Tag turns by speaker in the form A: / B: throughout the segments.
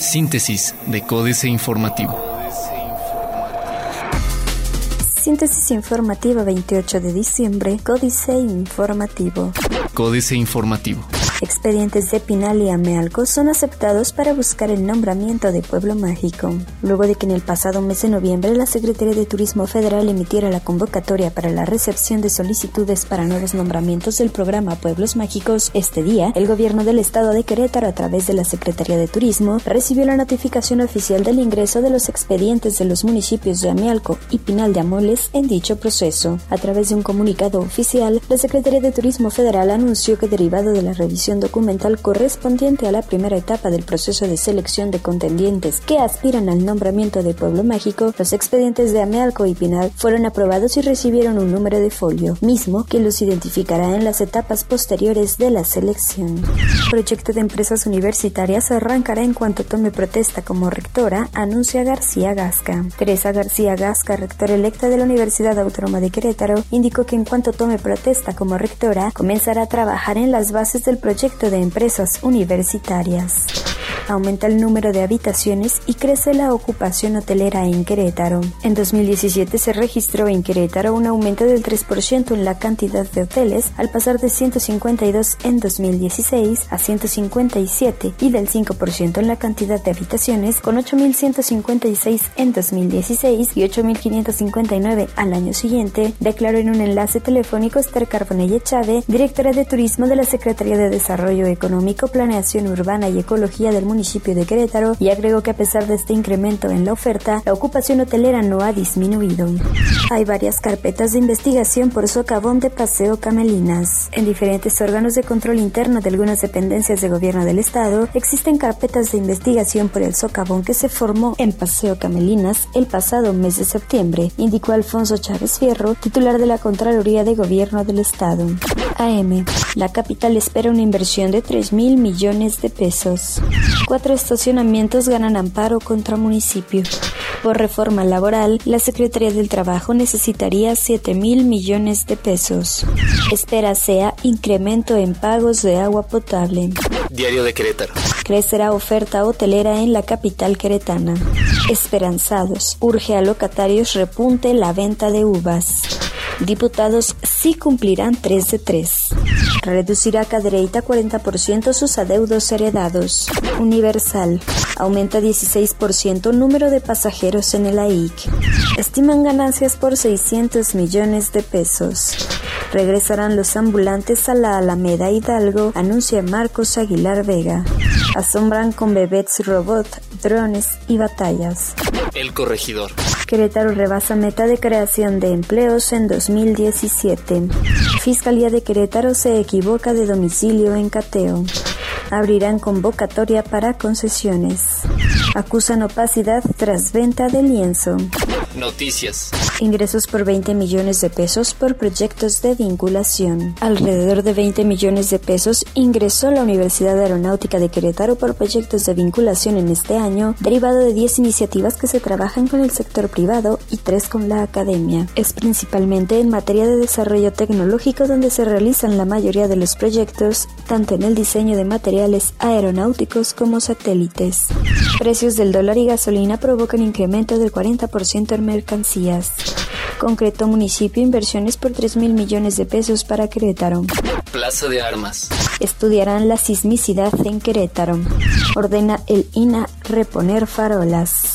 A: Síntesis de Códice Informativo.
B: Síntesis informativa 28 de diciembre, Códice Informativo.
A: Códice Informativo.
B: Expedientes de Pinal y Amealco son aceptados para buscar el nombramiento de Pueblo Mágico. Luego de que en el pasado mes de noviembre la Secretaría de Turismo Federal emitiera la convocatoria para la recepción de solicitudes para nuevos nombramientos del programa Pueblos Mágicos, este día el gobierno del estado de Querétaro a través de la Secretaría de Turismo recibió la notificación oficial del ingreso de los expedientes de los municipios de Amealco y Pinal de Amoles en dicho proceso. A través de un comunicado oficial, la Secretaría de Turismo Federal anunció que derivado de la revisión documental correspondiente a la primera etapa del proceso de selección de contendientes que aspiran al nombramiento de Pueblo Mágico, los expedientes de Amealco y Pinal fueron aprobados y recibieron un número de folio, mismo que los identificará en las etapas posteriores de la selección. El proyecto de empresas universitarias arrancará en cuanto tome protesta como rectora, anuncia García Gasca. Teresa García Gasca, rectora electa de la Universidad Autónoma de Querétaro, indicó que en cuanto tome protesta como rectora, comenzará a trabajar en las bases del proyecto proyecto de empresas universitarias. Aumenta el número de habitaciones y crece la ocupación hotelera en Querétaro. En 2017 se registró en Querétaro un aumento del 3% en la cantidad de hoteles, al pasar de 152 en 2016 a 157 y del 5% en la cantidad de habitaciones, con 8.156 en 2016 y 8.559 al año siguiente, declaró en un enlace telefónico Esther Carbonella Chávez, directora de Turismo de la Secretaría de Desarrollo Económico, Planeación Urbana y Ecología del municipio de Querétaro y agregó que a pesar de este incremento en la oferta, la ocupación hotelera no ha disminuido. Hay varias carpetas de investigación por socavón de Paseo Camelinas. En diferentes órganos de control interno de algunas dependencias de gobierno del estado, existen carpetas de investigación por el socavón que se formó en Paseo Camelinas el pasado mes de septiembre, indicó Alfonso Chávez Fierro, titular de la Contraloría de Gobierno del Estado. AM. La capital espera una inversión de 3 mil millones de pesos. Cuatro estacionamientos ganan amparo contra municipio. Por reforma laboral, la Secretaría del Trabajo necesitaría 7 mil millones de pesos. Espera sea incremento en pagos de agua potable.
A: Diario de Querétaro.
B: Crecerá oferta hotelera en la capital queretana. Esperanzados. Urge a locatarios repunte la venta de uvas. Diputados sí cumplirán 3 de 3. Reducirá Cadereyta 40% sus adeudos heredados. Universal. Aumenta 16% el número de pasajeros en el AIC. Estiman ganancias por 600 millones de pesos. Regresarán los ambulantes a la Alameda Hidalgo, anuncia Marcos Aguilar Vega. Asombran con bebés robot, drones y batallas.
A: El corregidor.
B: Querétaro rebasa meta de creación de empleos en 2017. Fiscalía de Querétaro se equivoca de domicilio en cateo. Abrirán convocatoria para concesiones. Acusan opacidad tras venta de lienzo.
A: Noticias.
B: Ingresos por 20 millones de pesos por proyectos de vinculación. Alrededor de 20 millones de pesos ingresó la Universidad Aeronáutica de Querétaro por proyectos de vinculación en este año, derivado de 10 iniciativas que se trabajan con el sector privado y 3 con la academia. Es principalmente en materia de desarrollo tecnológico donde se realizan la mayoría de los proyectos, tanto en el diseño de materiales aeronáuticos como satélites. Precios del dólar y gasolina provocan incremento del 40% en mercancías. Concreto municipio inversiones por 3 mil millones de pesos para Querétaro.
A: Plaza de Armas.
B: Estudiarán la sismicidad en Querétaro. Ordena el INA reponer farolas.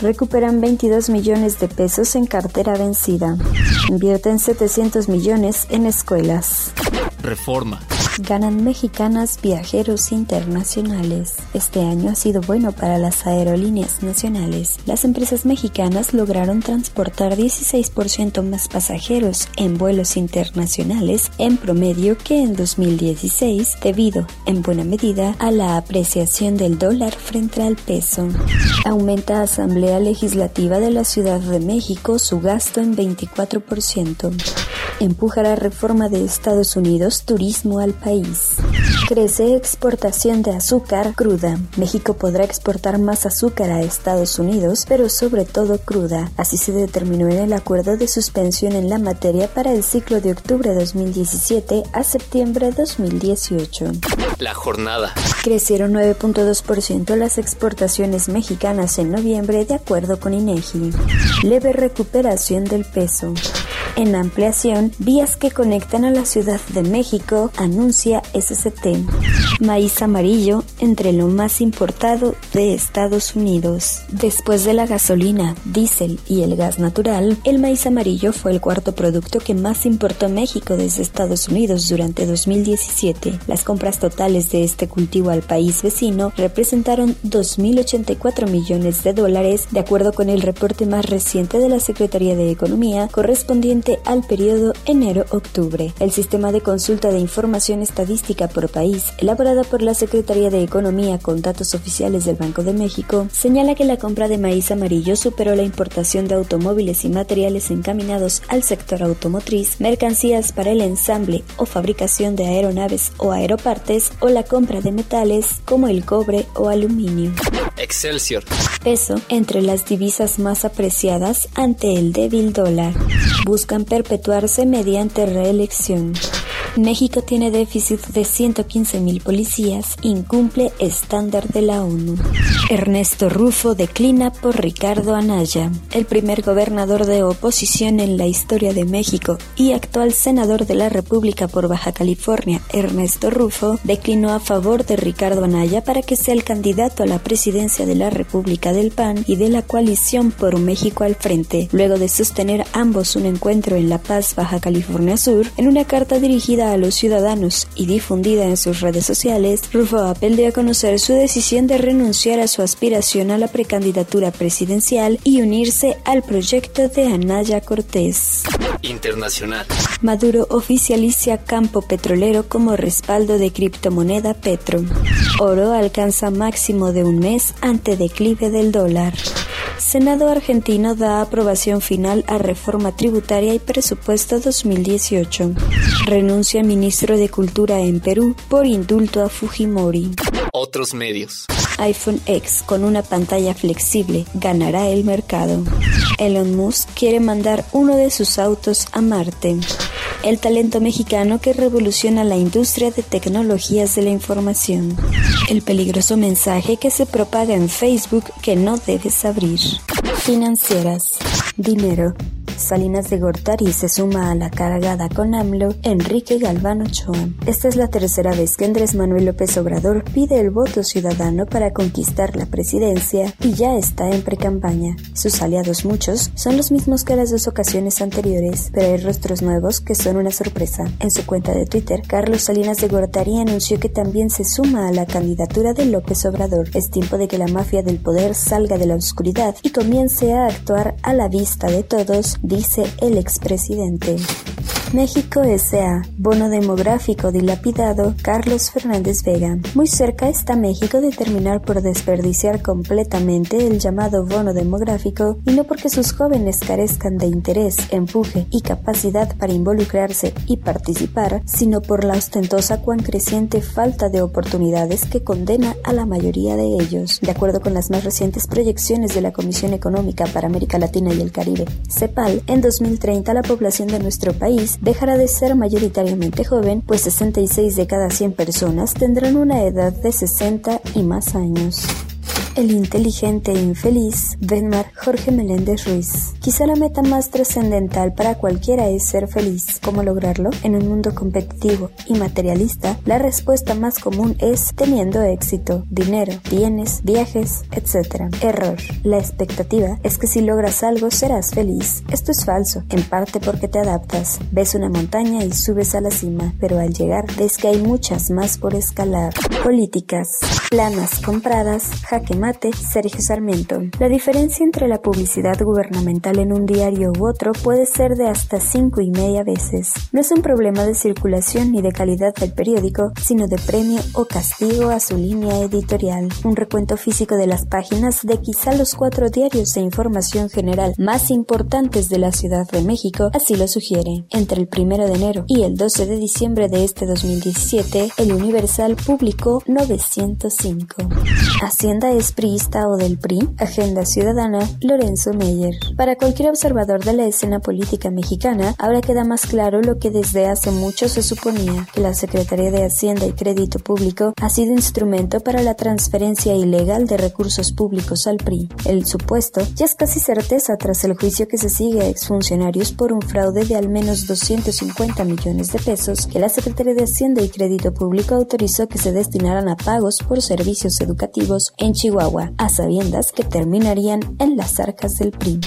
B: Recuperan 22 millones de pesos en cartera vencida. Invierten 700 millones en escuelas.
A: Reforma
B: ganan mexicanas viajeros internacionales. Este año ha sido bueno para las aerolíneas nacionales. Las empresas mexicanas lograron transportar 16% más pasajeros en vuelos internacionales en promedio que en 2016 debido, en buena medida, a la apreciación del dólar frente al peso. Aumenta Asamblea Legislativa de la Ciudad de México su gasto en 24%. Empujará reforma de Estados Unidos turismo al país. Crece exportación de azúcar cruda. México podrá exportar más azúcar a Estados Unidos, pero sobre todo cruda. Así se determinó en el acuerdo de suspensión en la materia para el ciclo de octubre 2017 a septiembre 2018.
A: La jornada.
B: Crecieron 9.2% las exportaciones mexicanas en noviembre de acuerdo con INEGI. Leve recuperación del peso. En ampliación, vías que conectan a la Ciudad de México, anuncia SCT. Maíz amarillo entre lo más importado de Estados Unidos. Después de la gasolina, diésel y el gas natural, el maíz amarillo fue el cuarto producto que más importó México desde Estados Unidos durante 2017. Las compras totales de este cultivo al país vecino representaron 2.084 millones de dólares, de acuerdo con el reporte más reciente de la Secretaría de Economía correspondiente al periodo enero-octubre. El sistema de consulta de información estadística por país, elaborada por la Secretaría de Economía con datos oficiales del Banco de México, señala que la compra de maíz amarillo superó la importación de automóviles y materiales encaminados al sector automotriz, mercancías para el ensamble o fabricación de aeronaves o aeropartes o la compra de metales como el cobre o aluminio.
A: Excelsior.
B: Peso entre las divisas más apreciadas ante el débil dólar. Buscan perpetuarse mediante reelección. México tiene déficit de 115 mil policías, incumple estándar de la ONU. Ernesto Rufo declina por Ricardo Anaya, el primer gobernador de oposición en la historia de México y actual senador de la República por Baja California, Ernesto Rufo, declinó a favor de Ricardo Anaya para que sea el candidato a la presidencia de la República del PAN y de la coalición por México al frente, luego de sostener ambos un encuentro en La Paz, Baja California Sur, en una carta dirigida a los ciudadanos y difundida en sus redes sociales, Rufo Appel dio a conocer su decisión de renunciar a su aspiración a la precandidatura presidencial y unirse al proyecto de Anaya Cortés.
A: Internacional.
B: Maduro oficializa campo petrolero como respaldo de criptomoneda Petro. Oro alcanza máximo de un mes ante declive del dólar. Senado argentino da aprobación final a reforma tributaria y presupuesto 2018. Renuncia ministro de Cultura en Perú por indulto a Fujimori.
A: Otros medios.
B: iPhone X con una pantalla flexible ganará el mercado. Elon Musk quiere mandar uno de sus autos a Marte. El talento mexicano que revoluciona la industria de tecnologías de la información. El peligroso mensaje que se propaga en Facebook que no debes abrir. Financieras. Dinero. Salinas de Gortari se suma a la cargada con AMLO Enrique Galván Ochoa. Esta es la tercera vez que Andrés Manuel López Obrador pide el voto ciudadano para conquistar la presidencia y ya está en precampaña. Sus aliados muchos son los mismos que las dos ocasiones anteriores, pero hay rostros nuevos que son una sorpresa. En su cuenta de Twitter, Carlos Salinas de Gortari anunció que también se suma a la candidatura de López Obrador. Es tiempo de que la mafia del poder salga de la oscuridad y comience a actuar a la vista de todos dice el expresidente. México S.A. Bono demográfico dilapidado Carlos Fernández Vega. Muy cerca está México de terminar por desperdiciar completamente el llamado bono demográfico y no porque sus jóvenes carezcan de interés, empuje y capacidad para involucrarse y participar, sino por la ostentosa cuan creciente falta de oportunidades que condena a la mayoría de ellos. De acuerdo con las más recientes proyecciones de la Comisión Económica para América Latina y el Caribe, CEPAL, en 2030 la población de nuestro país dejará de ser mayoritariamente joven, pues 66 de cada 100 personas tendrán una edad de 60 y más años. El inteligente e infeliz Benmar Jorge Meléndez Ruiz. Quizá la meta más trascendental para cualquiera es ser feliz. ¿Cómo lograrlo? En un mundo competitivo y materialista, la respuesta más común es teniendo éxito, dinero, bienes, viajes, etc. Error. La expectativa es que si logras algo serás feliz. Esto es falso, en parte porque te adaptas. Ves una montaña y subes a la cima, pero al llegar ves que hay muchas más por escalar. Políticas. Planas compradas, jaque Tomate, Sergio Sarmiento. La diferencia entre la publicidad gubernamental en un diario u otro puede ser de hasta cinco y media veces. No es un problema de circulación ni de calidad del periódico, sino de premio o castigo a su línea editorial. Un recuento físico de las páginas de quizá los cuatro diarios de información general más importantes de la Ciudad de México así lo sugiere. Entre el 1 de enero y el 12 de diciembre de este 2017, el Universal publicó 905. Hacienda es priista o del PRI, Agenda Ciudadana, Lorenzo Meyer. Para cualquier observador de la escena política mexicana, ahora queda más claro lo que desde hace mucho se suponía, que la Secretaría de Hacienda y Crédito Público ha sido instrumento para la transferencia ilegal de recursos públicos al PRI. El supuesto ya es casi certeza tras el juicio que se sigue a exfuncionarios por un fraude de al menos 250 millones de pesos que la Secretaría de Hacienda y Crédito Público autorizó que se destinaran a pagos por servicios educativos en Chihuahua, a sabiendas que terminarían en las arcas del PRI.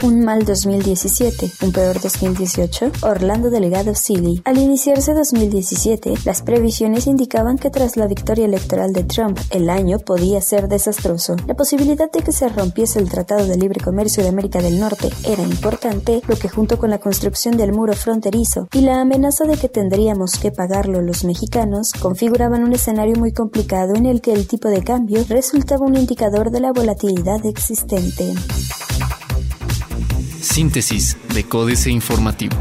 B: Un mal 2017, un peor 2018, Orlando Delegado Silly. Al iniciarse 2017, las previsiones indicaban que tras la victoria electoral de Trump, el año podía ser desastroso. La posibilidad de que se rompiese el Tratado de Libre Comercio de América del Norte era importante, lo que junto con la construcción del muro fronterizo y la amenaza de que tendríamos que pagarlo los mexicanos, configuraban un escenario muy complicado en el que el tipo de cambio resultaba un indicador de la volatilidad existente.
A: Síntesis de Códice Informativo.